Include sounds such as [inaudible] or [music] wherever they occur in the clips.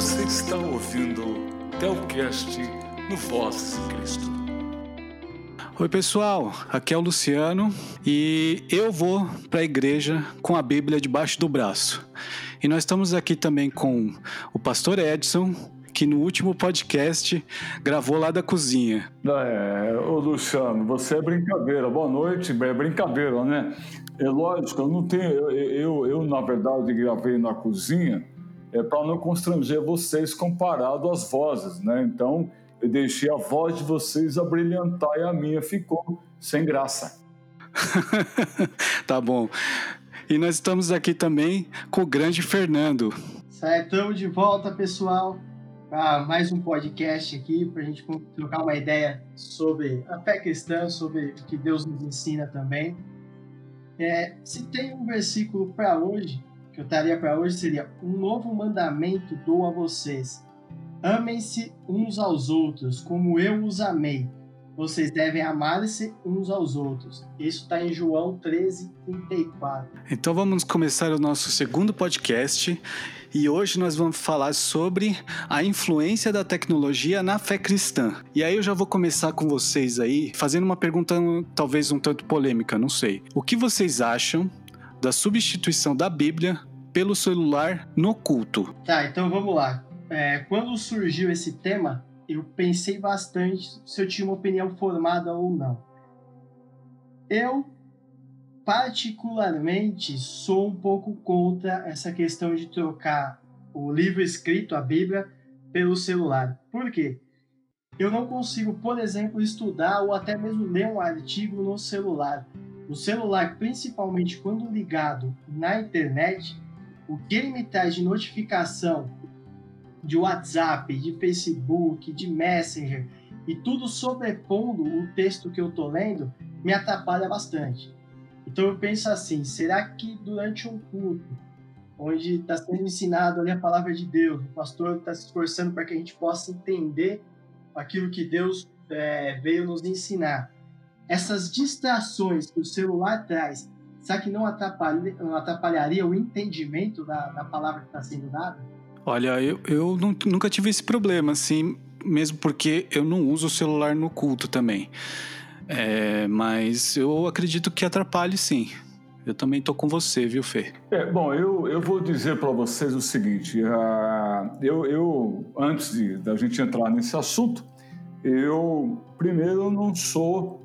Você está ouvindo Telcast no Voz Cristo. Oi, pessoal. Aqui é o Luciano e eu vou para a igreja com a Bíblia debaixo do braço. E nós estamos aqui também com o pastor Edson, que no último podcast gravou lá da cozinha. É, ô Luciano, você é brincadeira. Boa noite, é brincadeira, né? É lógico, eu não tenho. Eu, eu, eu na verdade, gravei na cozinha é para não constranger vocês comparado às vozes, né? Então, eu deixei a voz de vocês a brilhantar e a minha ficou sem graça. [laughs] tá bom. E nós estamos aqui também com o grande Fernando. Certo, estamos de volta, pessoal, para mais um podcast aqui, para a gente trocar uma ideia sobre a fé cristã, sobre o que Deus nos ensina também. É, se tem um versículo para hoje, eu estaria para hoje, seria: Um novo mandamento dou a vocês. Amem-se uns aos outros, como eu os amei. Vocês devem amar-se uns aos outros. Isso está em João 13, 34. Então vamos começar o nosso segundo podcast. E hoje nós vamos falar sobre a influência da tecnologia na fé cristã. E aí eu já vou começar com vocês aí, fazendo uma pergunta talvez um tanto polêmica, não sei. O que vocês acham da substituição da Bíblia pelo celular no culto? Tá, então vamos lá. É, quando surgiu esse tema, eu pensei bastante se eu tinha uma opinião formada ou não. Eu, particularmente, sou um pouco contra essa questão de trocar o livro escrito, a Bíblia, pelo celular. Por quê? Eu não consigo, por exemplo, estudar ou até mesmo ler um artigo no celular. O celular, principalmente quando ligado na internet, o que ele me traz de notificação de WhatsApp, de Facebook, de Messenger e tudo sobrepondo o texto que eu estou lendo, me atrapalha bastante. Então eu penso assim: será que durante um culto, onde está sendo ensinado ali a palavra de Deus, o pastor está se esforçando para que a gente possa entender aquilo que Deus é, veio nos ensinar, essas distrações que o celular traz, será que não, atrapalha, não atrapalharia o entendimento da, da palavra que está sendo dada? Olha, eu, eu nunca tive esse problema, assim, mesmo porque eu não uso o celular no culto também. É, mas eu acredito que atrapalhe sim. Eu também tô com você, viu, Fê? É, bom, eu, eu vou dizer para vocês o seguinte: uh, eu, eu, antes de, da gente entrar nesse assunto, eu primeiro não sou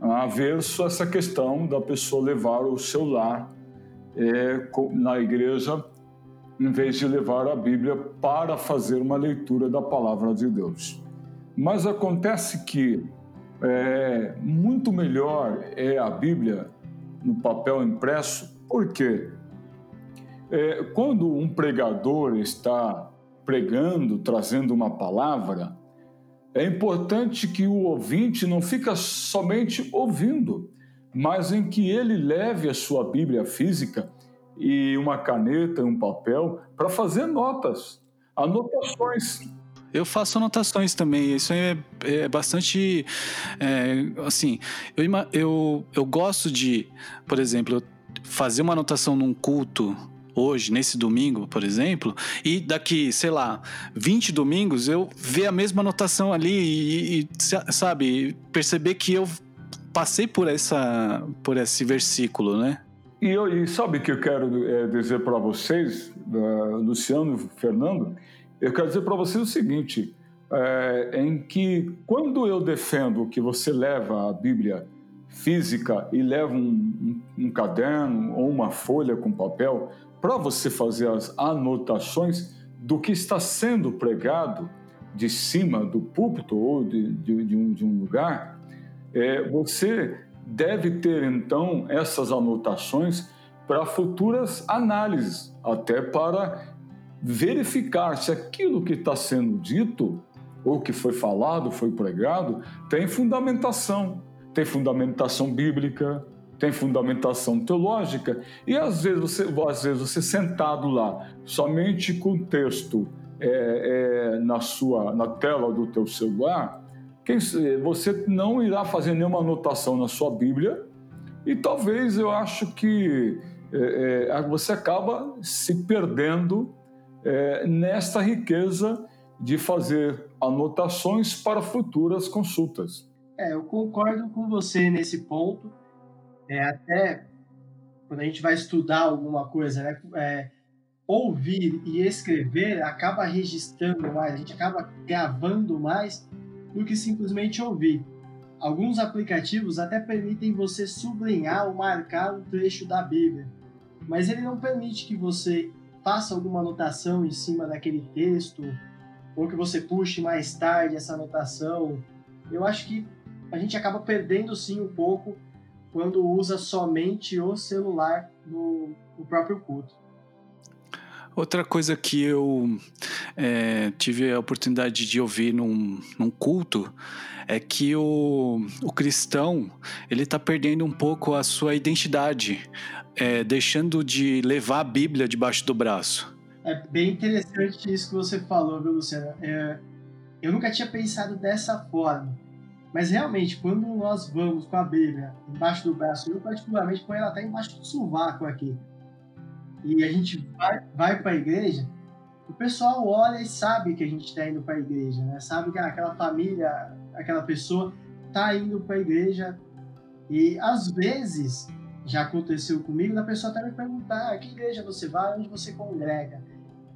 averso a essa questão da pessoa levar o celular é, na igreja em vez de levar a Bíblia para fazer uma leitura da palavra de Deus. Mas acontece que é, muito melhor é a Bíblia no papel impresso, porque é, quando um pregador está pregando, trazendo uma palavra, é importante que o ouvinte não fica somente ouvindo, mas em que ele leve a sua Bíblia física e uma caneta e um papel para fazer notas, anotações. Eu faço anotações também, isso é, é bastante. É, assim, eu, eu, eu gosto de, por exemplo, fazer uma anotação num culto hoje, nesse domingo, por exemplo, e daqui, sei lá, 20 domingos eu ver a mesma anotação ali e, e sabe, perceber que eu passei por essa por esse versículo, né? E, eu, e sabe o que eu quero é, dizer para vocês, uh, Luciano, Fernando? Eu quero dizer para vocês o seguinte: é, em que quando eu defendo que você leva a Bíblia física e leva um, um, um caderno ou uma folha com papel para você fazer as anotações do que está sendo pregado de cima do púlpito ou de, de, de, um, de um, lugar, é, você deve ter então essas anotações para futuras análises, até para verificar se aquilo que está sendo dito ou que foi falado, foi pregado, tem fundamentação, tem fundamentação bíblica, tem fundamentação teológica, e às vezes você, às vezes você sentado lá, somente com o texto é, é, na sua na tela do teu celular, quem, você não irá fazer nenhuma anotação na sua Bíblia e talvez eu acho que é, é, você acaba se perdendo é, nesta riqueza de fazer anotações para futuras consultas. É, eu concordo com você nesse ponto. É, até quando a gente vai estudar alguma coisa, né? É, ouvir e escrever acaba registrando mais, a gente acaba gravando mais do que simplesmente ouvir. Alguns aplicativos até permitem você sublinhar ou marcar um trecho da Bíblia, mas ele não permite que você faça alguma anotação em cima daquele texto ou que você puxe mais tarde essa anotação. Eu acho que a gente acaba perdendo sim um pouco quando usa somente o celular no, no próprio culto. Outra coisa que eu é, tive a oportunidade de ouvir num, num culto é que o, o cristão ele está perdendo um pouco a sua identidade, é, deixando de levar a Bíblia debaixo do braço. É bem interessante isso que você falou, viu, Luciano? É, eu nunca tinha pensado dessa forma. Mas realmente, quando nós vamos com a Bíblia embaixo do braço, eu particularmente ponho ela até embaixo do sovaco aqui, e a gente vai, vai para a igreja, o pessoal olha e sabe que a gente está indo para a igreja, né? Sabe que aquela família, aquela pessoa está indo para a igreja. E às vezes já aconteceu comigo da pessoa até me perguntar: ah, que igreja você vai, onde você congrega?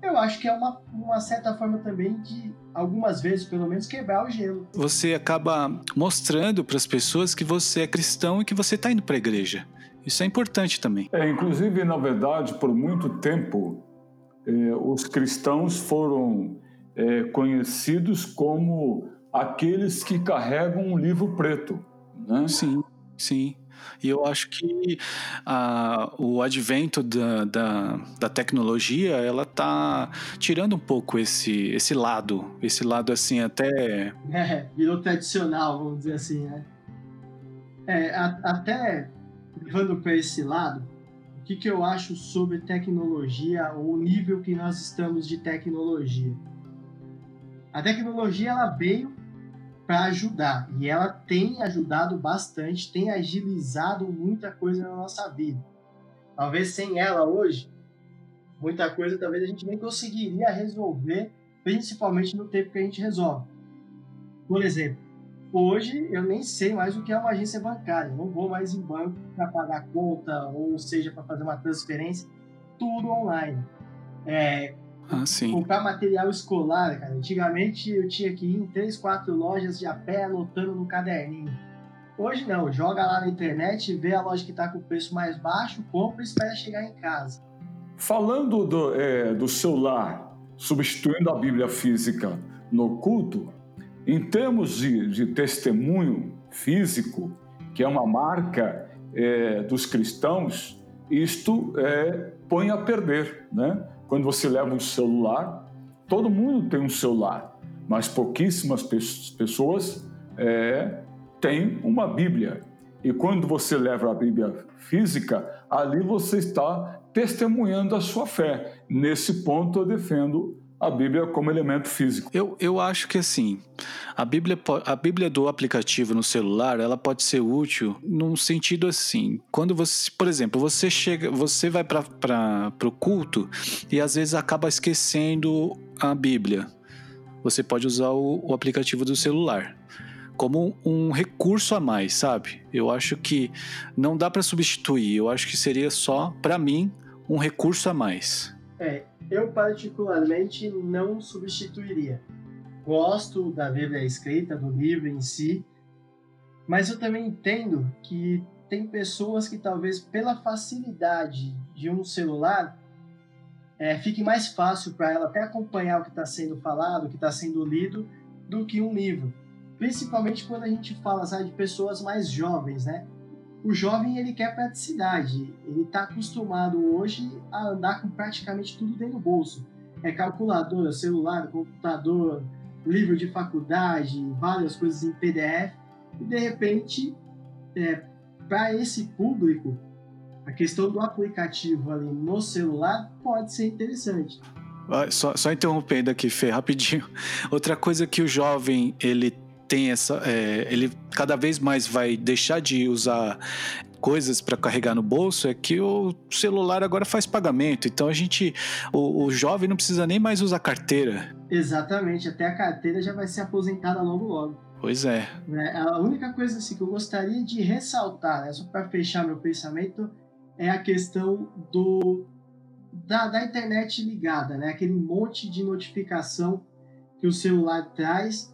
Eu acho que é uma, uma certa forma também de, algumas vezes pelo menos, quebrar o gelo. Você acaba mostrando para as pessoas que você é cristão e que você está indo para a igreja. Isso é importante também. É, inclusive, na verdade, por muito tempo, eh, os cristãos foram eh, conhecidos como aqueles que carregam um livro preto. Né? Sim, sim. E eu acho que ah, o advento da, da, da, tecnologia, ela está tirando um pouco esse, esse lado, esse lado assim até... É, virou tradicional, vamos dizer assim, né? É, a, até levando para esse lado, o que, que eu acho sobre tecnologia, ou o nível que nós estamos de tecnologia? A tecnologia ela veio para ajudar e ela tem ajudado bastante, tem agilizado muita coisa na nossa vida. Talvez sem ela hoje, muita coisa talvez a gente nem conseguiria resolver, principalmente no tempo que a gente resolve. Por exemplo, Hoje eu nem sei mais o que é uma agência bancária. Não vou mais em banco para pagar conta ou seja para fazer uma transferência. Tudo online. É, ah, comprar material escolar, cara. Antigamente eu tinha que ir em três, quatro lojas de a pé anotando no caderninho. Hoje não, joga lá na internet, vê a loja que está com o preço mais baixo, compra e espera chegar em casa. Falando do, é, do celular substituindo a Bíblia física no culto, em termos de, de testemunho físico, que é uma marca é, dos cristãos, isto é, põe a perder. Né? Quando você leva um celular, todo mundo tem um celular, mas pouquíssimas pessoas é, têm uma Bíblia. E quando você leva a Bíblia física, ali você está testemunhando a sua fé. Nesse ponto, eu defendo a Bíblia como elemento físico. Eu, eu acho que assim, a Bíblia, a Bíblia do aplicativo no celular, ela pode ser útil num sentido assim. Quando você, por exemplo, você chega, você vai para o culto e às vezes acaba esquecendo a Bíblia. Você pode usar o, o aplicativo do celular como um recurso a mais, sabe? Eu acho que não dá para substituir. Eu acho que seria só, para mim, um recurso a mais. É, eu particularmente não substituiria. Gosto da Bíblia escrita, do livro em si, mas eu também entendo que tem pessoas que talvez pela facilidade de um celular é, fique mais fácil para ela até acompanhar o que está sendo falado, o que está sendo lido, do que um livro. Principalmente quando a gente fala sabe, de pessoas mais jovens, né? O jovem ele quer praticidade, ele está acostumado hoje a andar com praticamente tudo dentro do bolso. É calculadora, celular, computador, livro de faculdade, várias coisas em PDF, e de repente, é, para esse público, a questão do aplicativo ali no celular pode ser interessante. Só, só interrompendo aqui, Fê, rapidinho. Outra coisa que o jovem ele tem essa. É, ele cada vez mais vai deixar de usar coisas para carregar no bolso é que o celular agora faz pagamento. Então a gente, o, o jovem não precisa nem mais usar carteira. Exatamente, até a carteira já vai ser aposentada logo logo. Pois é. é a única coisa assim, que eu gostaria de ressaltar, né, só para fechar meu pensamento, é a questão do da, da internet ligada, né? Aquele monte de notificação que o celular traz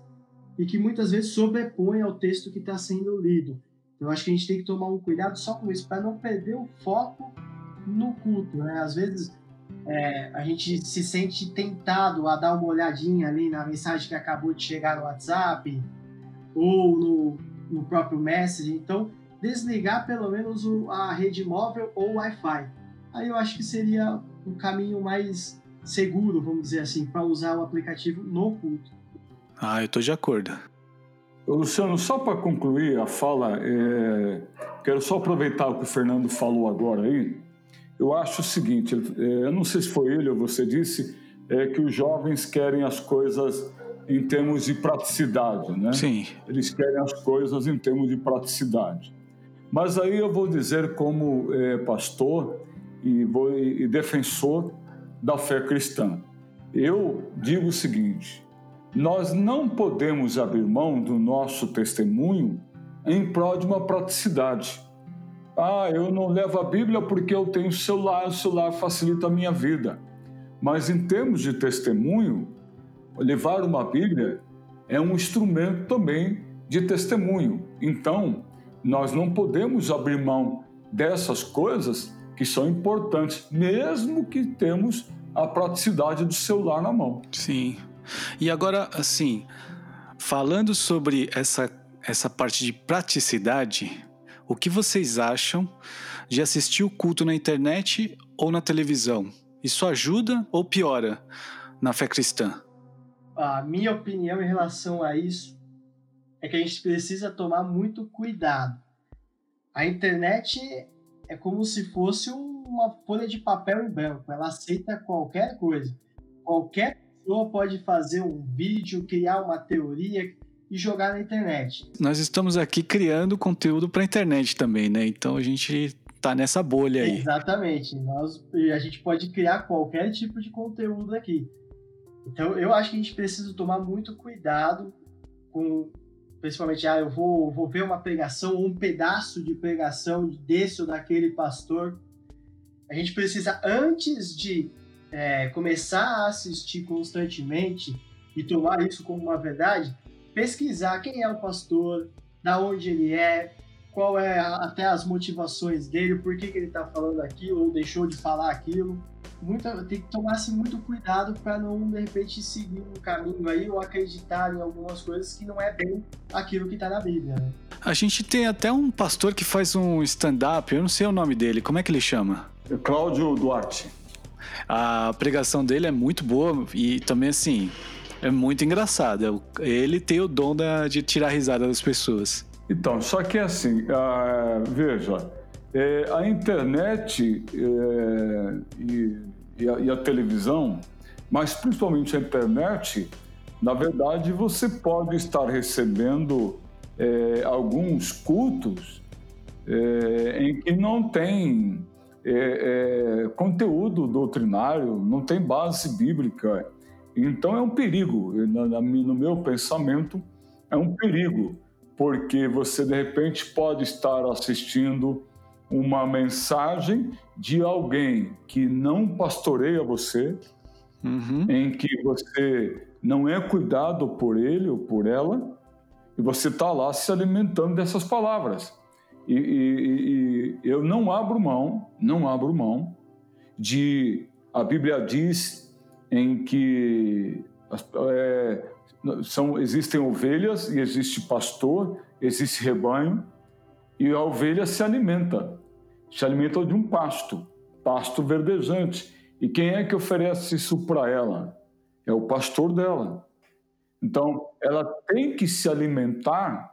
e que muitas vezes sobrepõe ao texto que está sendo lido. Então, eu acho que a gente tem que tomar um cuidado só com isso, para não perder o foco no culto. Né? Às vezes é, a gente se sente tentado a dar uma olhadinha ali na mensagem que acabou de chegar no WhatsApp ou no, no próprio Messenger. Então, desligar pelo menos o, a rede móvel ou Wi-Fi. Aí eu acho que seria um caminho mais seguro, vamos dizer assim, para usar o aplicativo no culto. Ah, eu estou de acordo. Luciano, só para concluir a fala, é... quero só aproveitar o que o Fernando falou agora aí. Eu acho o seguinte, é... eu não sei se foi ele ou você disse, é que os jovens querem as coisas em termos de praticidade, né? Sim. Eles querem as coisas em termos de praticidade. Mas aí eu vou dizer como é, pastor e, vou, e defensor da fé cristã. Eu digo o seguinte: nós não podemos abrir mão do nosso testemunho em prol de uma praticidade. Ah, eu não levo a Bíblia porque eu tenho celular, o celular facilita a minha vida. Mas em termos de testemunho, levar uma Bíblia é um instrumento também de testemunho. Então, nós não podemos abrir mão dessas coisas que são importantes, mesmo que temos a praticidade do celular na mão. Sim. E agora, assim, falando sobre essa, essa parte de praticidade, o que vocês acham de assistir o culto na internet ou na televisão? Isso ajuda ou piora na fé cristã? A minha opinião em relação a isso é que a gente precisa tomar muito cuidado. A internet é como se fosse uma folha de papel em branco, ela aceita qualquer coisa. Qualquer pessoa pode fazer um vídeo, criar uma teoria e jogar na internet. Nós estamos aqui criando conteúdo para a internet também, né? Então a gente tá nessa bolha aí. Exatamente. Nós, a gente pode criar qualquer tipo de conteúdo aqui. Então eu acho que a gente precisa tomar muito cuidado com principalmente, ah, eu vou, vou ver uma pregação ou um pedaço de pregação desse ou daquele pastor. A gente precisa, antes de é, começar a assistir constantemente e tomar isso como uma verdade, pesquisar quem é o pastor, da onde ele é, qual é até as motivações dele, por que, que ele está falando aquilo ou deixou de falar aquilo. Muita, tem que tomar-se muito cuidado para não, de repente, seguir um caminho aí ou acreditar em algumas coisas que não é bem aquilo que está na Bíblia. Né? A gente tem até um pastor que faz um stand-up, eu não sei o nome dele, como é que ele chama? Cláudio Duarte. A pregação dele é muito boa e também, assim, é muito engraçada. Ele tem o dom de tirar risada das pessoas. Então, só que assim, uh, veja, é, a internet é, e, e, a, e, a, televisão, mas principalmente a internet, na verdade você pode estar recebendo é, alguns cultos é, em que não tem é, é, conteúdo doutrinário, não tem base bíblica. Então é um perigo, no meu pensamento, é um perigo porque você de repente pode estar assistindo uma mensagem de alguém que não pastoreia você, uhum. em que você não é cuidado por ele ou por ela, e você está lá se alimentando dessas palavras. E, e, e, eu não abro mão, não abro mão de a Bíblia diz em que é, são, existem ovelhas e existe pastor, existe rebanho, e a ovelha se alimenta, se alimenta de um pasto, pasto verdejante. E quem é que oferece isso para ela? É o pastor dela. Então, ela tem que se alimentar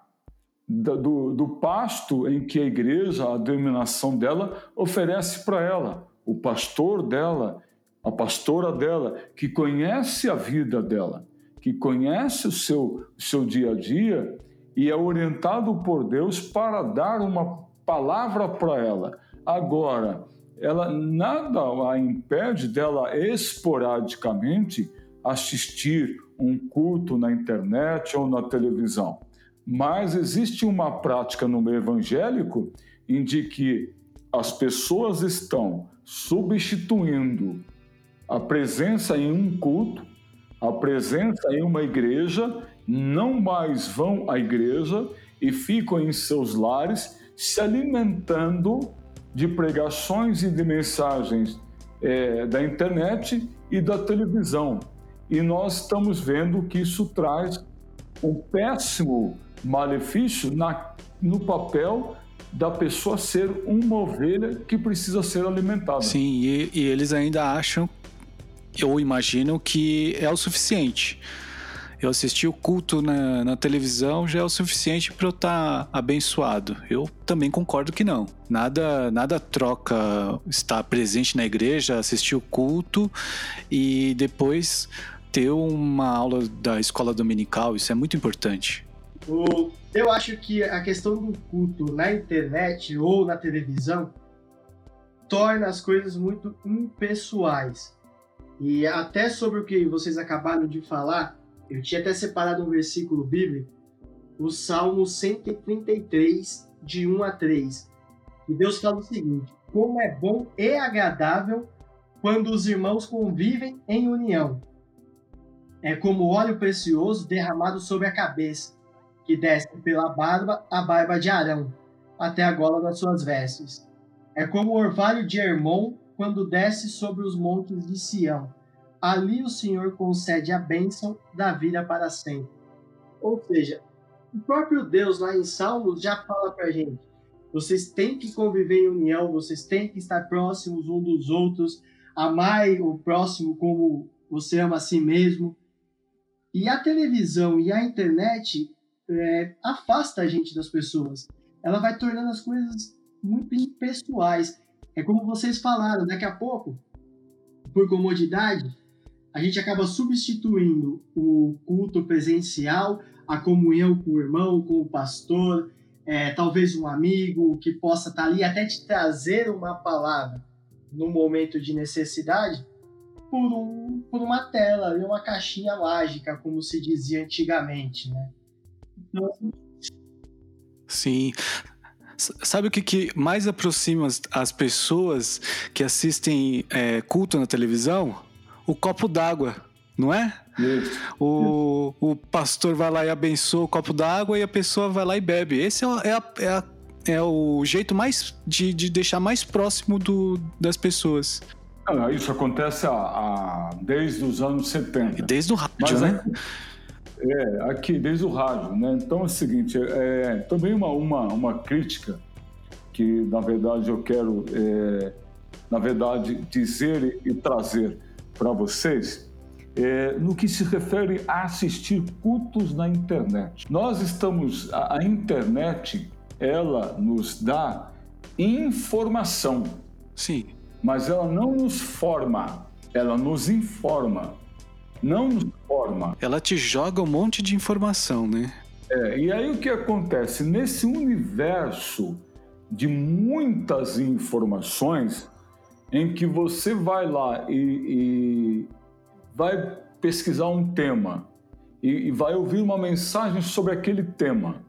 do, do pasto em que a igreja, a denominação dela, oferece para ela. O pastor dela, a pastora dela, que conhece a vida dela que conhece o seu, seu dia a dia e é orientado por Deus para dar uma palavra para ela. Agora, ela nada a impede dela esporadicamente assistir um culto na internet ou na televisão. Mas existe uma prática no meio evangélico em que as pessoas estão substituindo a presença em um culto, a presença em uma igreja, não mais vão à igreja e ficam em seus lares se alimentando de pregações e de mensagens é, da internet e da televisão. E nós estamos vendo que isso traz um péssimo malefício na, no papel da pessoa ser uma ovelha que precisa ser alimentada. Sim, e, e eles ainda acham, ou imaginam que é o suficiente. Eu assisti o culto na, na televisão já é o suficiente para eu estar tá abençoado. Eu também concordo que não. Nada, nada troca estar presente na igreja, assistir o culto e depois ter uma aula da escola dominical. Isso é muito importante. O, eu acho que a questão do culto na internet ou na televisão torna as coisas muito impessoais. E até sobre o que vocês acabaram de falar, eu tinha até separado um versículo bíblico, o Salmo 133, de 1 a 3. E Deus fala o seguinte: Como é bom e agradável quando os irmãos convivem em união. É como óleo precioso derramado sobre a cabeça que desce pela barba a barba de Arão, até a gola das suas vestes. É como o orvalho de Hermon quando desce sobre os montes de Sião. Ali o Senhor concede a bênção da vida para sempre. Ou seja, o próprio Deus lá em Salmos já fala para a gente: vocês têm que conviver em união, vocês têm que estar próximos um dos outros, amar o próximo como você ama a si mesmo. E a televisão e a internet é, afasta a gente das pessoas. Ela vai tornando as coisas muito impessoais. É como vocês falaram, daqui a pouco, por comodidade, a gente acaba substituindo o culto presencial, a comunhão com o irmão, com o pastor, é, talvez um amigo que possa estar ali até te trazer uma palavra no momento de necessidade, por, um, por uma tela, uma caixinha mágica, como se dizia antigamente, né? Sim. Sabe o que, que mais aproxima as, as pessoas que assistem é, culto na televisão? O copo d'água, não é? Isso. O, o pastor vai lá e abençoa o copo d'água e a pessoa vai lá e bebe. Esse é, é, a, é, a, é o jeito mais de, de deixar mais próximo do, das pessoas. Ah, isso acontece a, a, desde os anos 70. Desde o rádio, Mas, né? É, aqui, desde o rádio, né? Então é o seguinte, é, também uma, uma, uma crítica que, na verdade, eu quero, é, na verdade, dizer e trazer para vocês é, no que se refere a assistir cultos na internet. Nós estamos, a, a internet, ela nos dá informação. Sim. Mas ela não nos forma, ela nos informa não nos forma. Ela te joga um monte de informação, né? É, e aí o que acontece? Nesse universo de muitas informações, em que você vai lá e, e vai pesquisar um tema e, e vai ouvir uma mensagem sobre aquele tema.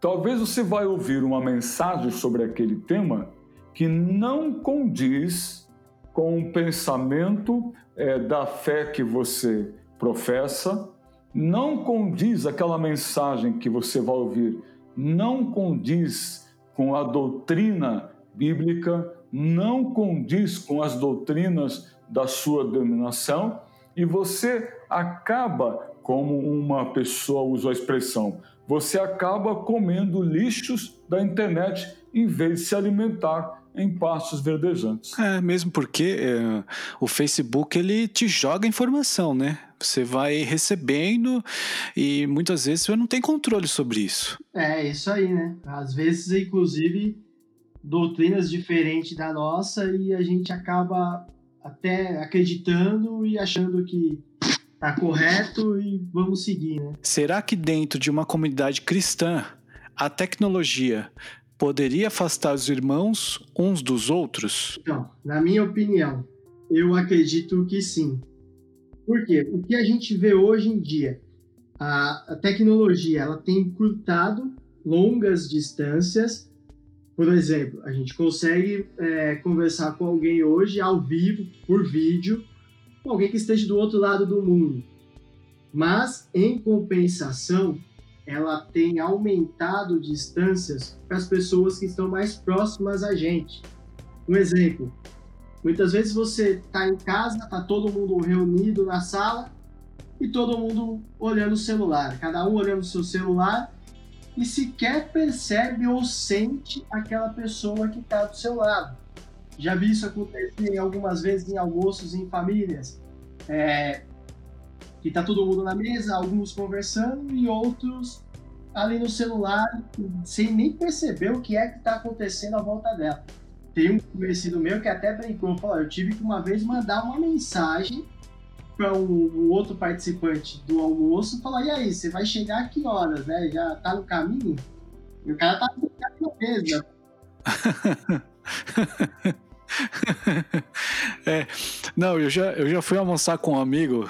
Talvez você vai ouvir uma mensagem sobre aquele tema que não condiz com o pensamento é, da fé que você professa, não condiz aquela mensagem que você vai ouvir, não condiz com a doutrina bíblica, não condiz com as doutrinas da sua denominação, e você acaba, como uma pessoa usou a expressão, você acaba comendo lixos da internet em vez de se alimentar em pastos verdejantes. É, mesmo porque é, o Facebook ele te joga informação, né? Você vai recebendo e muitas vezes você não tem controle sobre isso. É, isso aí, né? Às vezes, inclusive, doutrinas diferentes da nossa e a gente acaba até acreditando e achando que tá correto e vamos seguir, né? Será que dentro de uma comunidade cristã a tecnologia poderia afastar os irmãos uns dos outros? Então, na minha opinião, eu acredito que sim. Por quê? O que a gente vê hoje em dia, a, a tecnologia ela tem encurtado longas distâncias. Por exemplo, a gente consegue é, conversar com alguém hoje ao vivo, por vídeo, com alguém que esteja do outro lado do mundo. Mas, em compensação, ela tem aumentado distâncias para as pessoas que estão mais próximas a gente. Um exemplo, muitas vezes você está em casa, está todo mundo reunido na sala e todo mundo olhando o celular, cada um olhando o seu celular e sequer percebe ou sente aquela pessoa que está do seu lado. Já vi isso acontecer algumas vezes em almoços em famílias. É, que tá todo mundo na mesa, alguns conversando e outros ali no celular, sem nem perceber o que é que tá acontecendo à volta dela. Tem um conhecido meu que até brincou, falou, eu tive que uma vez mandar uma mensagem para um, outro participante do almoço, falar, e aí, você vai chegar a que horas, né? Já tá no caminho? E o cara tá na mesa. [laughs] é, não, eu já, eu já fui almoçar com um amigo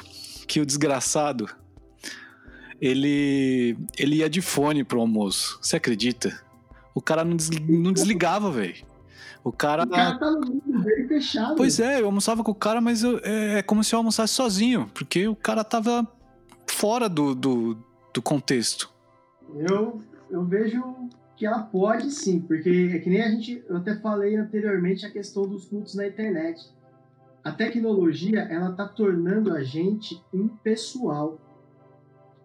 que o desgraçado ele ele ia de fone pro almoço. Você acredita? O cara não, não desligava, velho. O cara. O cara tá bem fechado. Pois é, eu almoçava com o cara, mas eu, é, é, como se eu almoçasse sozinho, porque o cara tava fora do, do, do contexto. Eu, eu vejo que ela pode sim, porque é que nem a gente. Eu até falei anteriormente a questão dos cultos na internet a tecnologia ela está tornando a gente impessoal.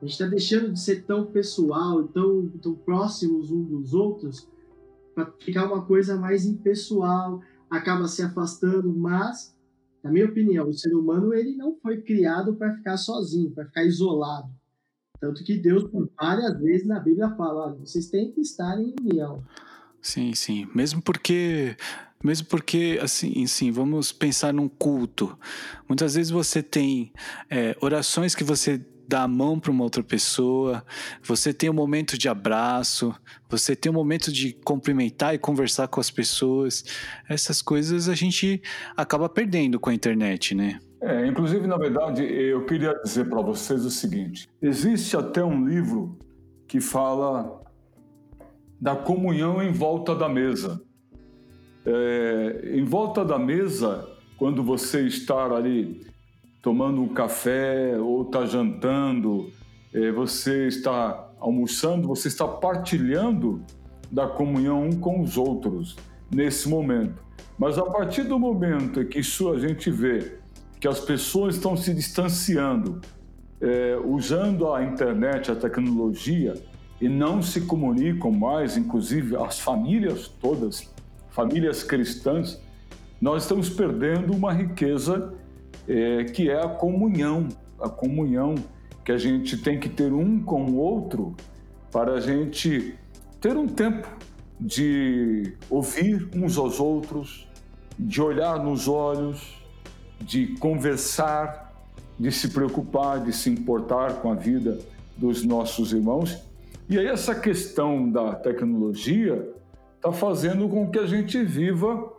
A gente está deixando de ser tão pessoal, tão, tão próximos uns dos outros, para ficar uma coisa mais impessoal, acaba se afastando, mas, na minha opinião, o ser humano ele não foi criado para ficar sozinho, para ficar isolado. Tanto que Deus, várias vezes na Bíblia, fala: vocês têm que estar em união. Sim, sim. Mesmo porque mesmo porque, assim, sim, vamos pensar num culto. Muitas vezes você tem é, orações que você dá a mão para uma outra pessoa, você tem um momento de abraço, você tem um momento de cumprimentar e conversar com as pessoas. Essas coisas a gente acaba perdendo com a internet, né? É, inclusive, na verdade, eu queria dizer para vocês o seguinte: existe até um livro que fala da comunhão em volta da mesa é, em volta da mesa, quando você está ali tomando um café ou está jantando, é, você está almoçando, você está partilhando da comunhão um com os outros nesse momento. Mas a partir do momento em que isso a gente vê que as pessoas estão se distanciando, é, usando a internet, a tecnologia, e não se comunicam mais, inclusive as famílias todas, famílias cristãs, nós estamos perdendo uma riqueza é, que é a comunhão, a comunhão que a gente tem que ter um com o outro para a gente ter um tempo de ouvir uns aos outros, de olhar nos olhos, de conversar, de se preocupar, de se importar com a vida dos nossos irmãos. E aí essa questão da tecnologia, está fazendo com que a gente viva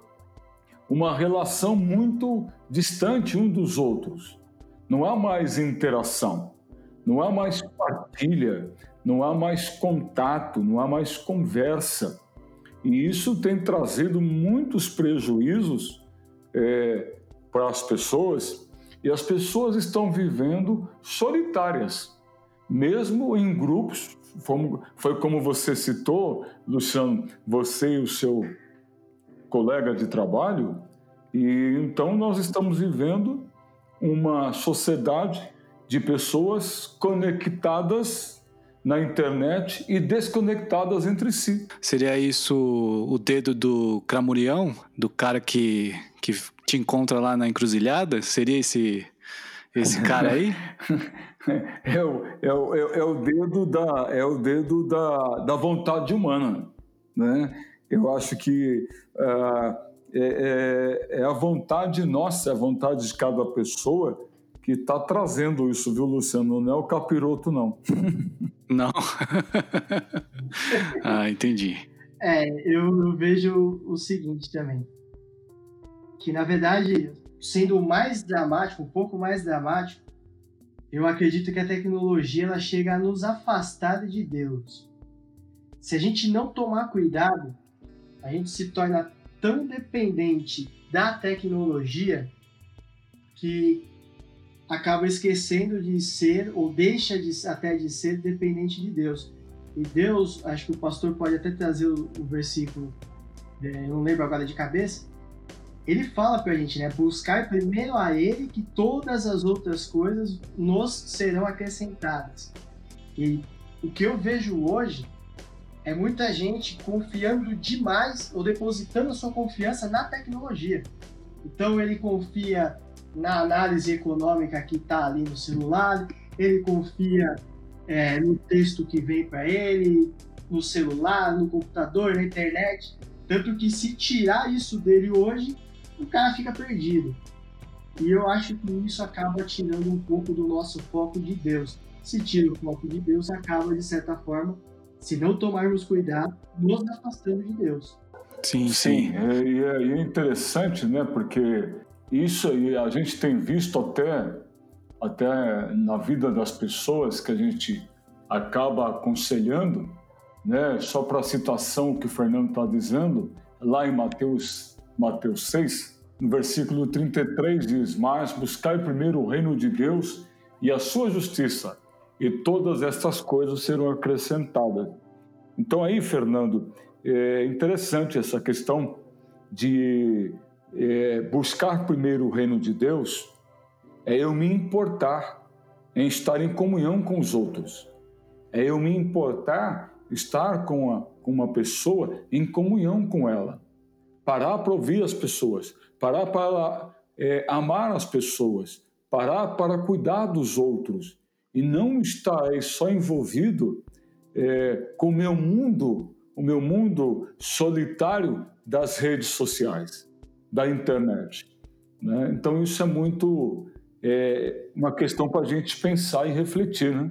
uma relação muito distante um dos outros. Não há mais interação, não há mais partilha, não há mais contato, não há mais conversa. E isso tem trazido muitos prejuízos é, para as pessoas, e as pessoas estão vivendo solitárias, mesmo em grupos foi como você citou, Luciano, você e o seu colega de trabalho, e então nós estamos vivendo uma sociedade de pessoas conectadas na internet e desconectadas entre si. Seria isso o dedo do cramurião, do cara que, que te encontra lá na encruzilhada? Seria esse esse [laughs] cara aí? [laughs] é, o, é, o, é, o dedo da, é o dedo da, da vontade humana. Né? Eu acho que uh, é, é, é, a vontade nossa, é a vontade de cada pessoa que está trazendo isso, viu, Luciano? Não é o capiroto, não. [laughs] não. [laughs] ah, entendi. É, eu, eu vejo o seguinte também. Que na verdade, sendo mais dramático, um pouco mais dramático, eu acredito que a tecnologia ela chega a nos afastar de Deus. Se a gente não tomar cuidado, a gente se torna tão dependente da tecnologia que acaba esquecendo de ser ou deixa de, até de ser dependente de Deus. E Deus, acho que o pastor pode até trazer o, o versículo, é, eu não lembro agora de cabeça, ele fala pra gente, né? Buscar primeiro a ele que todas as outras coisas nos serão acrescentadas. E o que eu vejo hoje é muita gente confiando demais ou depositando sua confiança na tecnologia. Então ele confia na análise econômica que está ali no celular, ele confia é, no texto que vem para ele, no celular, no computador, na internet. Tanto que se tirar isso dele hoje, o cara fica perdido. E eu acho que isso acaba tirando um pouco do nosso foco de Deus. Se tira o foco de Deus, acaba, de certa forma, se não tomarmos cuidado, nos afastando de Deus. Sim, sim. sim. É, e é, é interessante, né? Porque isso aí a gente tem visto até, até na vida das pessoas que a gente acaba aconselhando, né? Só para a citação que o Fernando está dizendo, lá em Mateus, Mateus 6, no versículo 33 diz: Mas buscai primeiro o reino de Deus e a sua justiça, e todas estas coisas serão acrescentadas. Então, aí, Fernando, é interessante essa questão de é, buscar primeiro o reino de Deus, é eu me importar em estar em comunhão com os outros, é eu me importar estar com, a, com uma pessoa em comunhão com ela, parar para ouvir as pessoas, parar para é, amar as pessoas, parar para cuidar dos outros e não estar só envolvido é, com o meu mundo, o meu mundo solitário das redes sociais, da internet. Né? Então isso é muito é, uma questão para a gente pensar e refletir, né?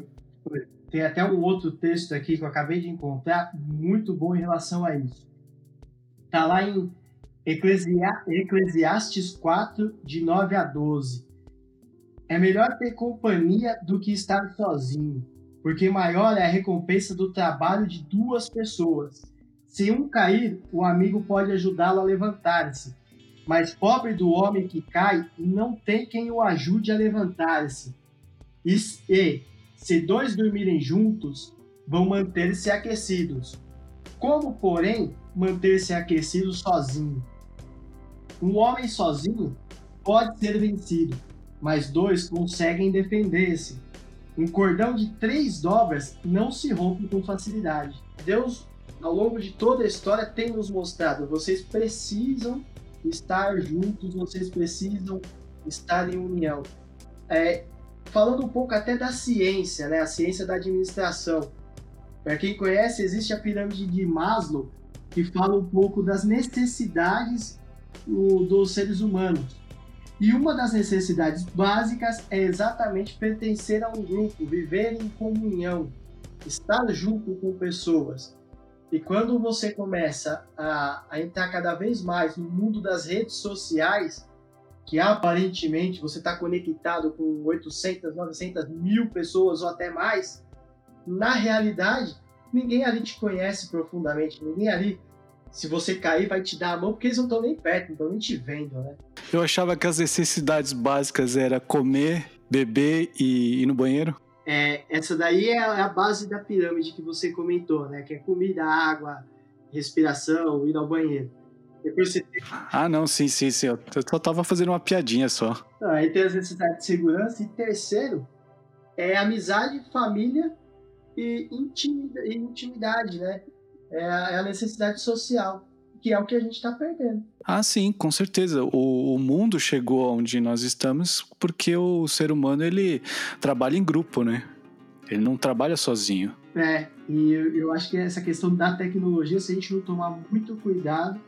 Tem até um outro texto aqui que eu acabei de encontrar muito bom em relação a isso. Está lá em Eclesiastes 4, de 9 a 12. É melhor ter companhia do que estar sozinho, porque maior é a recompensa do trabalho de duas pessoas. Se um cair, o amigo pode ajudá-lo a levantar-se. Mas pobre do homem que cai e não tem quem o ajude a levantar-se. E, se dois dormirem juntos, vão manter-se aquecidos. Como, porém, manter-se aquecido sozinho? Um homem sozinho pode ser vencido, mas dois conseguem defender-se. Um cordão de três dobras não se rompe com facilidade. Deus, ao longo de toda a história, tem nos mostrado: vocês precisam estar juntos, vocês precisam estar em união. É, falando um pouco até da ciência, né? a ciência da administração. Para quem conhece, existe a pirâmide de Maslow, que fala um pouco das necessidades dos seres humanos. E uma das necessidades básicas é exatamente pertencer a um grupo, viver em comunhão, estar junto com pessoas. E quando você começa a, a entrar cada vez mais no mundo das redes sociais, que aparentemente você está conectado com 800, 900 mil pessoas ou até mais, na realidade, ninguém ali te conhece profundamente, ninguém ali se você cair, vai te dar a mão, porque eles não estão nem perto, não estão nem te vendo, né? Eu achava que as necessidades básicas era comer, beber e ir no banheiro. É, essa daí é a base da pirâmide que você comentou, né? Que é comida, água, respiração, ir ao banheiro. Depois você tem... Ah, não, sim, sim, sim. Eu só tava fazendo uma piadinha só. Não, aí tem as necessidades de segurança. E terceiro, é amizade, família e intimidade, né? É, é a, necessidade social, que é o que a gente está perdendo. Ah, sim, com certeza. O, o, mundo chegou onde nós estamos porque o ser humano ele trabalha em grupo, né? Ele não trabalha sozinho. É, e eu, eu acho que essa questão da tecnologia, se a gente não tomar muito cuidado,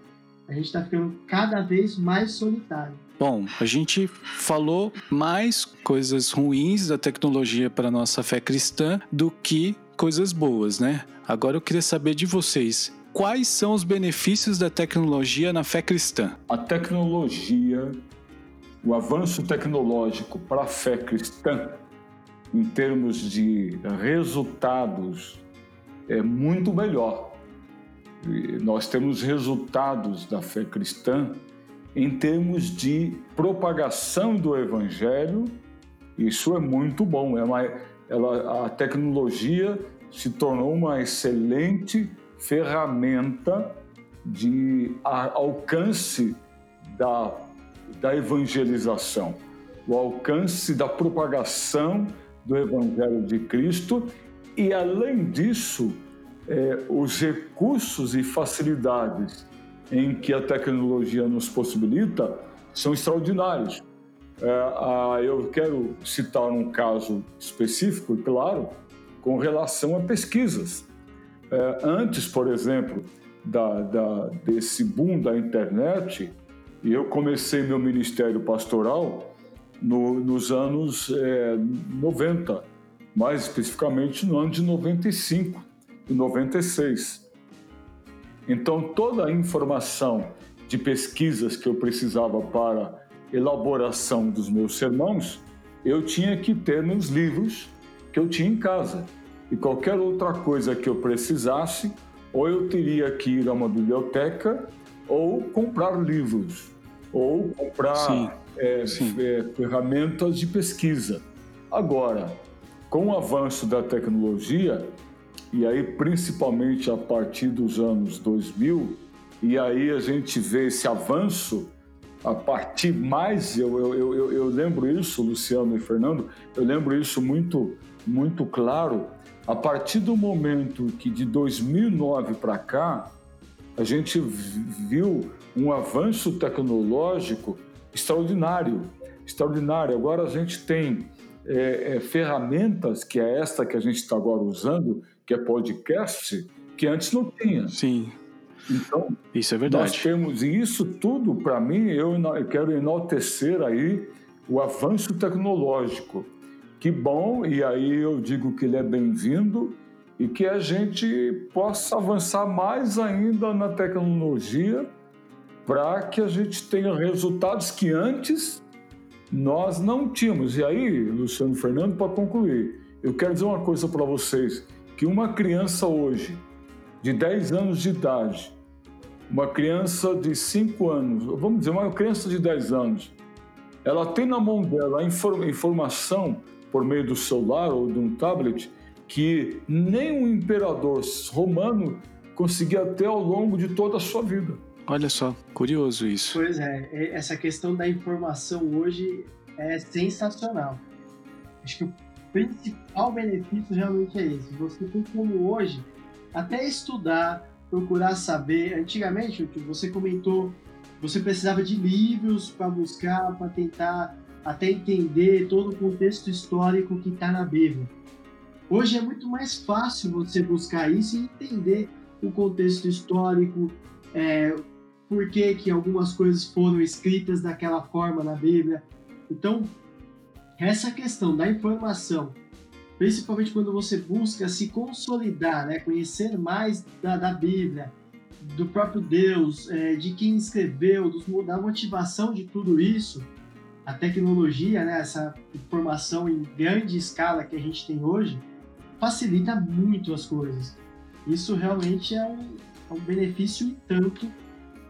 a gente está ficando cada vez mais solitário. Bom, a gente falou mais coisas ruins da tecnologia para nossa fé cristã do que coisas boas, né? Agora eu queria saber de vocês. quais são os benefícios da tecnologia na fé cristã? A tecnologia, o avanço tecnológico para a fé cristã, em termos de resultados, é muito melhor. Nós temos resultados da fé cristã em termos de propagação do evangelho. Isso é muito bom. É uma, ela, a tecnologia se tornou uma excelente ferramenta de alcance da, da evangelização, o alcance da propagação do Evangelho de Cristo e, além disso, é, os recursos e facilidades em que a tecnologia nos possibilita são extraordinários. É, eu quero citar um caso específico, claro, com relação a pesquisas. É, antes, por exemplo, da, da, desse boom da internet, eu comecei meu ministério pastoral no, nos anos é, 90, mais especificamente no ano de 95 e 96. Então, toda a informação de pesquisas que eu precisava para elaboração dos meus sermões, eu tinha que ter nos livros que eu tinha em casa e qualquer outra coisa que eu precisasse, ou eu teria que ir a uma biblioteca, ou comprar livros, ou comprar sim, é, sim. É, ferramentas de pesquisa. Agora, com o avanço da tecnologia, e aí principalmente a partir dos anos 2000, e aí a gente vê esse avanço a partir mais, eu, eu, eu, eu lembro isso, Luciano e Fernando, eu lembro isso muito, muito claro, a partir do momento que de 2009 para cá, a gente viu um avanço tecnológico extraordinário, extraordinário. Agora a gente tem é, é, ferramentas, que é esta que a gente está agora usando, que é podcast, que antes não tinha. Sim. Então, isso é verdade. Nós temos e isso tudo para mim eu, eu quero enaltecer aí o avanço tecnológico. Que bom, e aí eu digo que ele é bem-vindo e que a gente possa avançar mais ainda na tecnologia para que a gente tenha resultados que antes nós não tínhamos. E aí, Luciano Fernando, para concluir, eu quero dizer uma coisa para vocês, que uma criança hoje, de 10 anos de idade, uma criança de 5 anos, vamos dizer, uma criança de 10 anos, ela tem na mão dela a informação por meio do celular ou de um tablet que nem um imperador romano conseguia ter ao longo de toda a sua vida. Olha só, curioso isso. Pois é, essa questão da informação hoje é sensacional. Acho que o principal benefício realmente é esse. Você tem como hoje até estudar, procurar saber. Antigamente, o que você comentou, você precisava de livros para buscar, para tentar até entender todo o contexto histórico que está na Bíblia. Hoje é muito mais fácil você buscar isso e entender o contexto histórico, é, por que, que algumas coisas foram escritas daquela forma na Bíblia. Então, essa questão da informação, principalmente quando você busca se consolidar, né, conhecer mais da, da Bíblia, do próprio Deus, é, de quem escreveu, dos, da motivação de tudo isso, a tecnologia, né, essa informação em grande escala que a gente tem hoje, facilita muito as coisas. Isso realmente é um, é um benefício e tanto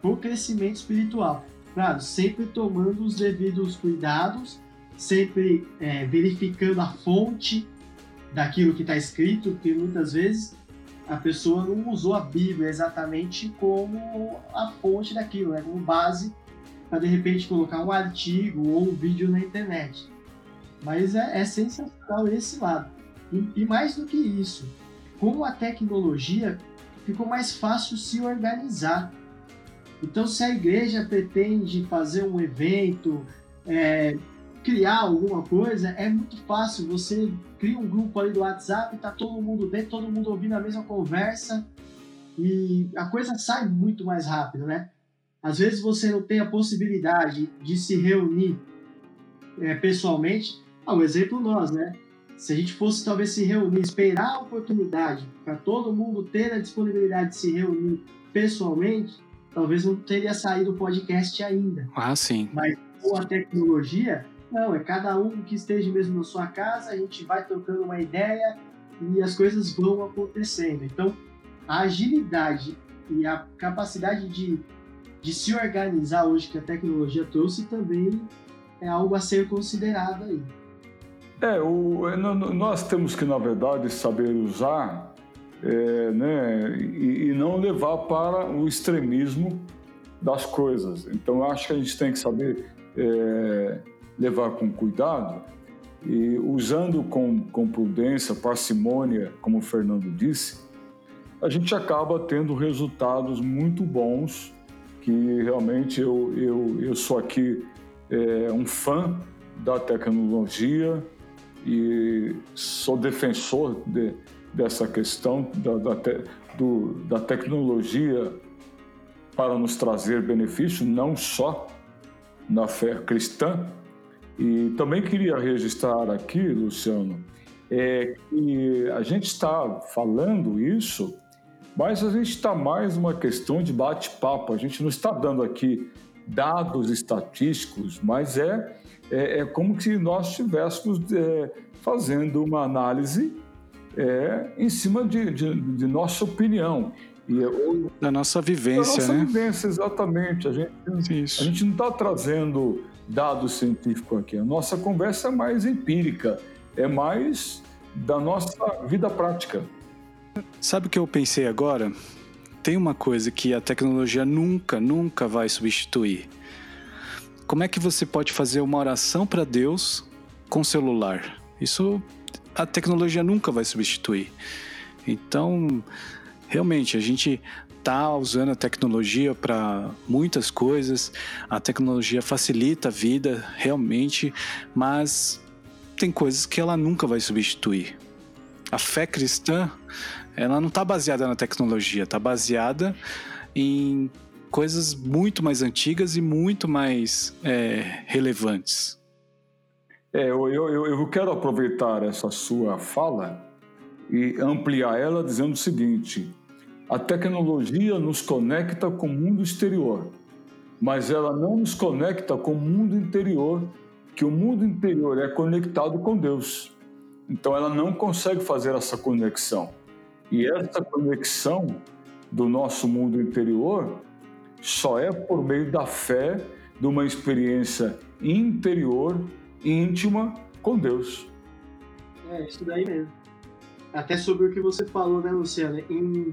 para o crescimento espiritual. Claro, sempre tomando os devidos cuidados, sempre é, verificando a fonte daquilo que está escrito, porque muitas vezes a pessoa não usou a Bíblia exatamente como a fonte daquilo, né, como base para de repente colocar um artigo ou um vídeo na internet. Mas é, é sensacional esse lado. E, e, mais do que isso, com a tecnologia ficou mais fácil se organizar. Então, se a igreja pretende fazer um evento, é, criar alguma coisa, é muito fácil. Você cria um grupo ali do WhatsApp, tá todo mundo dentro, todo mundo ouvindo a mesma conversa e a coisa sai muito mais rápido, né? Às vezes você não tem a possibilidade de se reunir é, pessoalmente. Ah, um exemplo nós, né? se a gente fosse talvez se reunir, esperar a oportunidade para todo mundo ter a disponibilidade de se reunir pessoalmente, talvez não teria saído o podcast ainda. Ah, sim. Mas com a tecnologia, não, é cada um que esteja mesmo na sua casa, a gente vai trocando uma ideia e as coisas vão acontecendo. Então, a agilidade e a capacidade de, de se organizar hoje que a tecnologia trouxe também é algo a ser considerado aí. É, o, é, nós temos que, na verdade, saber usar é, né, e, e, não levar para o extremismo das coisas. Então, acho que a gente tem que saber é, levar com cuidado e usando com, com prudência, parcimônia, como o Fernando disse, a gente acaba tendo resultados muito bons que realmente eu, eu, eu sou aqui é, um fã da tecnologia, e sou defensor de, dessa questão da, da, te, do, da tecnologia para nos trazer benefício, não só na fé cristã. E também queria registrar aqui, Luciano, é que a gente está falando isso, mas a gente está mais uma questão de bate-papo. A gente não está dando aqui dados estatísticos, mas é é, é como se nós estivéssemos é, fazendo uma análise é, em cima de, de, de nossa opinião. E, é da nossa vivência, da nossa né? vivência, exatamente. A gente, a gente não está trazendo dados científicos aqui. A nossa conversa é mais empírica, é mais da nossa vida prática. Sabe o que eu pensei agora? Tem uma coisa que a tecnologia nunca, nunca vai substituir como é que você pode fazer uma oração para Deus com celular? Isso a tecnologia nunca vai substituir. Então, realmente, a gente está usando a tecnologia para muitas coisas, a tecnologia facilita a vida, realmente, mas tem coisas que ela nunca vai substituir. A fé cristã, ela não está baseada na tecnologia, está baseada em coisas muito mais antigas e muito mais é, relevantes. É, eu, eu, eu quero aproveitar essa sua fala e ampliar ela dizendo o seguinte: a tecnologia nos conecta com o mundo exterior, mas ela não nos conecta com o mundo interior, que o mundo interior é conectado com Deus. Então ela não consegue fazer essa conexão. E essa conexão do nosso mundo interior só é por meio da fé, de uma experiência interior, íntima com Deus. É, isso daí mesmo. Até sobre o que você falou, né, Luciana? Em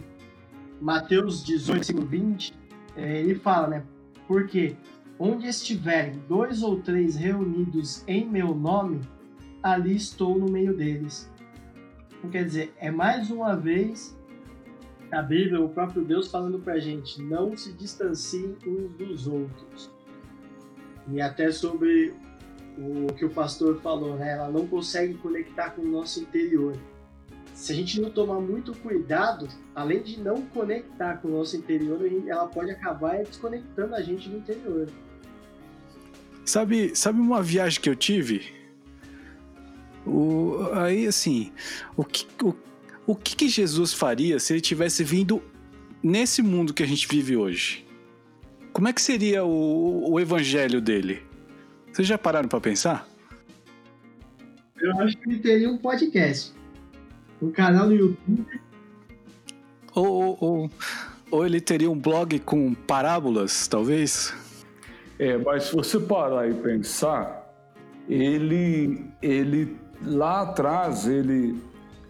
Mateus 18, 20, é, ele fala, né? Porque onde estiverem dois ou três reunidos em meu nome, ali estou no meio deles. Então, quer dizer, é mais uma vez a Bíblia, o próprio Deus falando pra gente, não se distanciem uns dos outros. E até sobre o que o pastor falou, né? Ela não consegue conectar com o nosso interior. Se a gente não tomar muito cuidado, além de não conectar com o nosso interior, ela pode acabar desconectando a gente do interior. Sabe, sabe uma viagem que eu tive? O, aí, assim, o que, o, o que, que Jesus faria se ele tivesse vindo nesse mundo que a gente vive hoje? Como é que seria o, o evangelho dele? Vocês já pararam para pensar? Eu acho que ele teria um podcast. Um canal no YouTube. Ou, ou, ou, ou ele teria um blog com parábolas, talvez? É, mas se você parar e pensar, ele, ele lá atrás, ele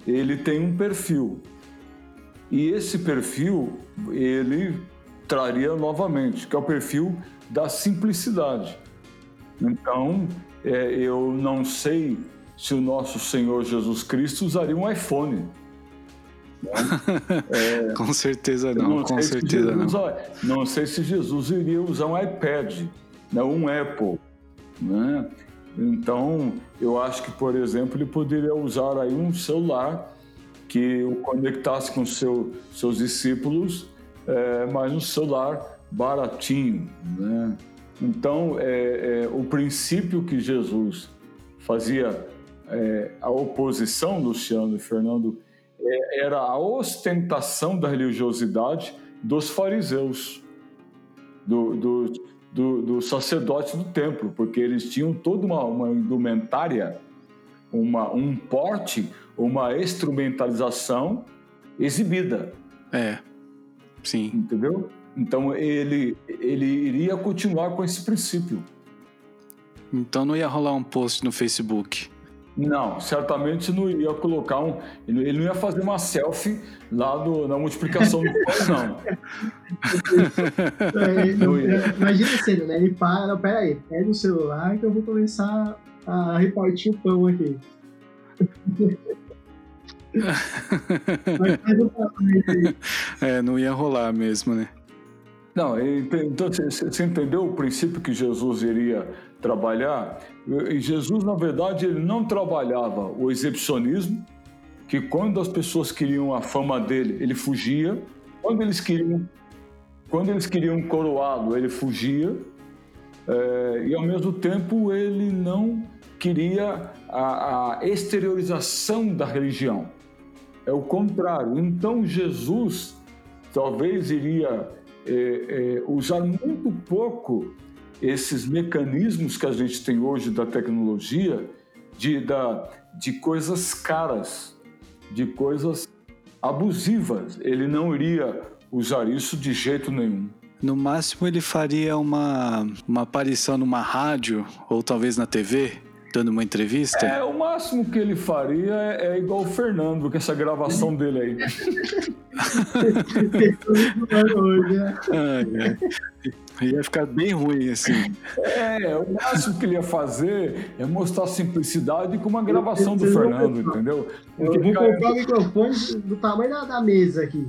ele tem um perfil. E esse perfil ele traria novamente, que é o perfil da simplicidade. Então, é, eu não sei se o nosso Senhor Jesus Cristo usaria um iPhone. [laughs] É, com certeza não, não com certeza Jesus, não. Não sei se Jesus iria usar um iPad, né, um Apple. Né? Então, eu acho que, por exemplo, ele poderia usar aí um celular que o conectasse com seu, seus discípulos, é, mas um celular baratinho, né? Então, é, é, o princípio que Jesus fazia é, a oposição, Luciano e Fernando, é, era a ostentação da religiosidade dos fariseus, do, do, do, do sacerdote do templo, porque eles tinham toda uma, uma indumentária, uma, um porte, uma instrumentalização exibida. É, sim. Entendeu? Então ele, ele iria continuar com esse princípio. Então não ia rolar um post no Facebook. Não, certamente não ia colocar um. Ele não ia fazer uma selfie lá do, na multiplicação do [laughs] pão, não. não imagina a cena, né? Ele para, não, pera aí, pega o celular que eu vou começar a repartir o pão aqui. é, não ia rolar mesmo, né? Não, então você entendeu o princípio que Jesus iria trabalhar? E Jesus, na verdade, ele não trabalhava o exibicionismo, que quando as pessoas queriam a fama dele, ele fugia. Quando eles queriam, quando eles queriam coroá-lo, ele fugia. É, e ao mesmo tempo ele não queria a, a exteriorização da religião. É o contrário. Então Jesus talvez iria é, é, usar muito pouco esses mecanismos que a gente tem hoje da tecnologia de, da, de coisas caras, de coisas abusivas. Ele não iria usar isso de jeito nenhum. No máximo, ele faria uma, uma aparição numa rádio ou talvez na TV, dando uma entrevista? É, máximo que ele faria é, é igual o Fernando, com essa gravação [laughs] dele aí. Ia ficar bem ruim, assim. É, o máximo que ele ia fazer é mostrar simplicidade com uma gravação do Fernando, entendeu? Eu vou comprar o microfone do tamanho da, da mesa aqui.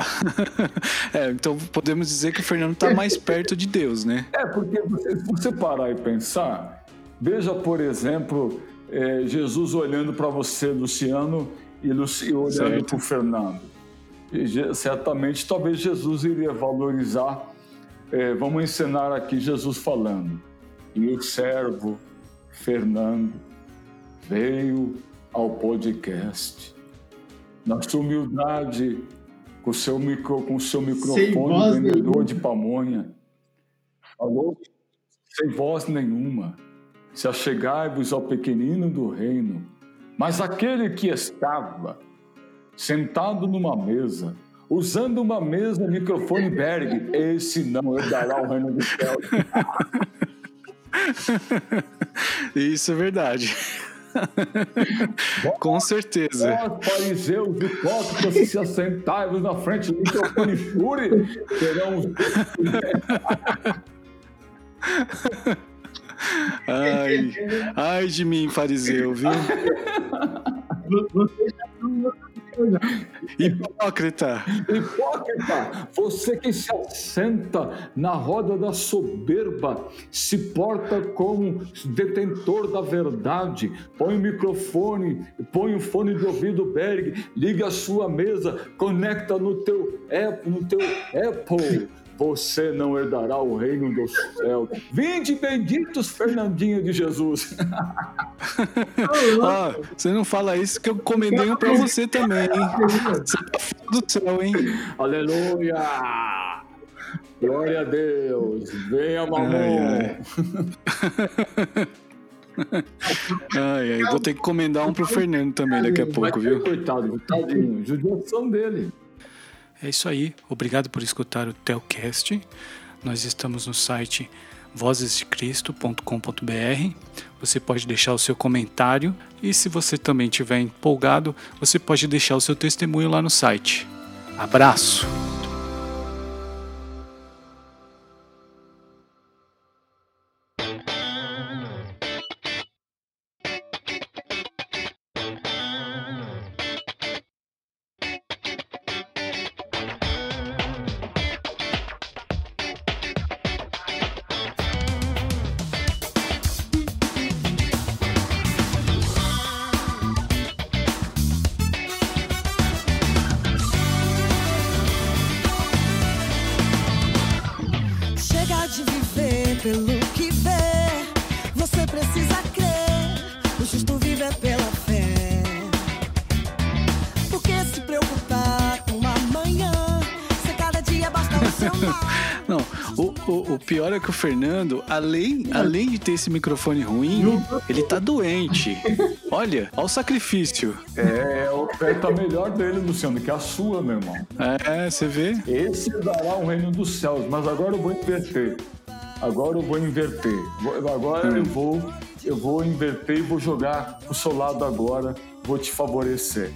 [laughs] é, então podemos dizer que o Fernando está mais perto de Deus, né? É, porque você, se você parar e pensar, veja, por exemplo, é, Jesus olhando para você, Luciano, e, Luci, olhando para o Fernando. E, certamente, talvez Jesus iria valorizar é, vamos ensinar aqui Jesus falando. E o servo Fernando veio ao podcast. Na sua humildade, com seu micro, com seu microfone, vendedor nenhuma. de pamonha, falou sem voz nenhuma. Se achegai-vos ao pequenino do reino, mas aquele que estava sentado numa mesa, usando uma mesa microfone Berg. Esse não herdará o reino do céu. [laughs] Isso é verdade. [laughs] Com certeza. Os fariseus hipócritas se assentai na frente do microfone fúria terão [laughs] ai, ai de mim, fariseu, viu? Hipócrita. Hipócrita, você que se assenta na roda da soberba, se porta como detentor da verdade, põe o microfone, põe o fone de ouvido Berg, liga a sua mesa, conecta no teu Apple, no teu Apple você não herdará o reino do céu. Vinde benditos Fernandinho de Jesus. ah, você não fala isso que eu encomendei um pra você também, hein? Você tá fora do céu, hein? Aleluia! Glória a Deus! Venha, mamão! Ai, ai, vou ter que encomendar um pro Fernando também daqui a pouco, viu? Coitado, tadinho, judiação dele. É isso aí. Obrigado por escutar o Telcast. Nós estamos no site vozesdecristo.com.br. Você pode deixar o seu comentário e se você também estiver empolgado, você pode deixar o seu testemunho lá no site. Abraço! Pior é que o Fernando, além, além de ter esse microfone ruim, ele tá doente. Olha, olha o sacrifício. É, a oferta melhor dele, Luciano, que a sua, meu irmão. É, você vê? Esse dará o reino dos céus, mas agora eu vou inverter. Agora eu vou inverter. Agora eu vou, eu vou inverter e vou jogar o seu lado agora. Vou te favorecer.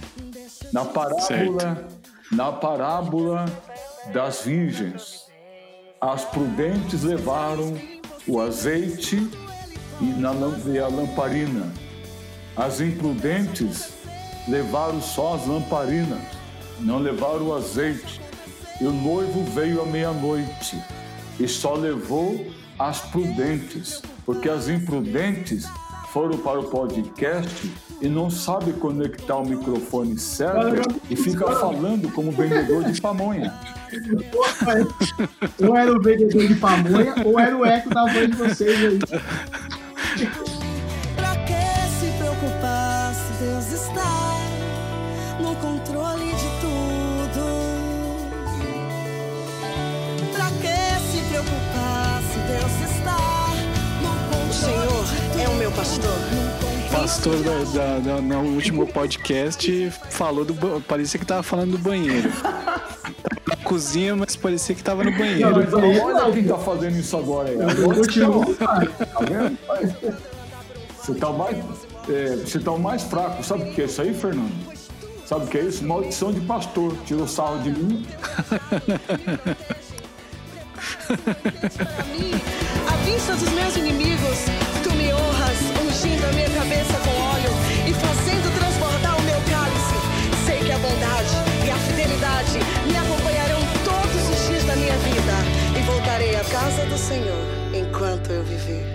Na parábola, Certo. na parábola das virgens, as prudentes levaram o azeite e, a lamparina. As imprudentes levaram só as lamparinas, não levaram o azeite. E o noivo veio à meia-noite e só levou as prudentes, porque as imprudentes foram para o podcast e não sabe conectar o microfone certo e fica falando como vendedor de pamonha. Ou era o vendedor de pamonha, ou era o eco da voz de vocês aí. Pastor. Pastor da, da- da- no último podcast falou do. Parecia que tava falando do banheiro. Na cozinha, mas parecia que tava no banheiro. Mas olha quem tá fazendo isso agora aí. Agora Continua. Tá vendo? Você tá mais, é, você tá o mais fraco. Sabe o que é isso aí, Fernando? Sabe o que é isso? Maldição de pastor. Tirou sarro de mim. À vista dos meus inimigos, cabeça com óleo e fazendo transbordar o meu cálice. Sei que a bondade e a fidelidade me acompanharão todos os dias da minha vida e voltarei à casa do Senhor enquanto eu viver.